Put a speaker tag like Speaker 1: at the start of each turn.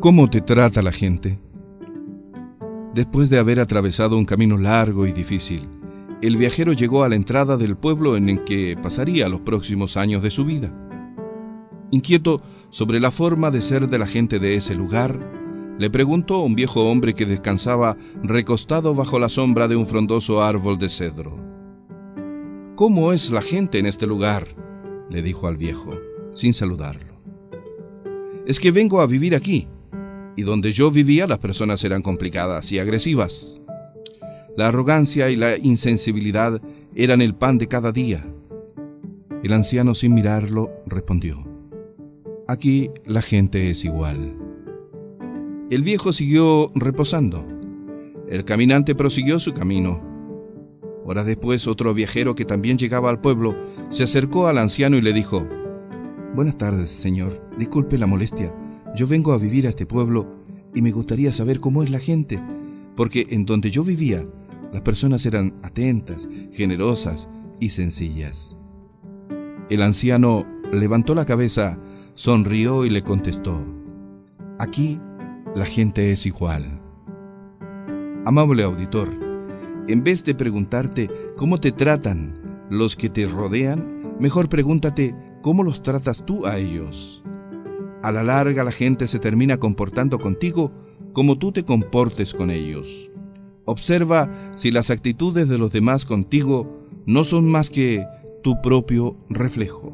Speaker 1: ¿Cómo te trata la gente? Después de haber atravesado un camino largo y difícil, el viajero llegó a la entrada del pueblo en el que pasaría los próximos años de su vida. Inquieto sobre la forma de ser de la gente de ese lugar, le preguntó a un viejo hombre que descansaba recostado bajo la sombra de un frondoso árbol de cedro. ¿Cómo es la gente en este lugar? le dijo al viejo, sin saludarlo. Es que vengo a vivir aquí, y donde yo vivía las personas eran complicadas y agresivas. La arrogancia y la insensibilidad eran el pan de cada día. El anciano sin mirarlo respondió, Aquí la gente es igual. El viejo siguió reposando. El caminante prosiguió su camino. Horas después otro viajero que también llegaba al pueblo se acercó al anciano y le dijo, Buenas tardes, señor. Disculpe la molestia. Yo vengo a vivir a este pueblo y me gustaría saber cómo es la gente, porque en donde yo vivía, las personas eran atentas, generosas y sencillas. El anciano levantó la cabeza, sonrió y le contestó, Aquí la gente es igual. Amable auditor, en vez de preguntarte cómo te tratan los que te rodean, mejor pregúntate cómo los tratas tú a ellos. A la larga la gente se termina comportando contigo como tú te comportes con ellos. Observa si las actitudes de los demás contigo no son más que tu propio reflejo.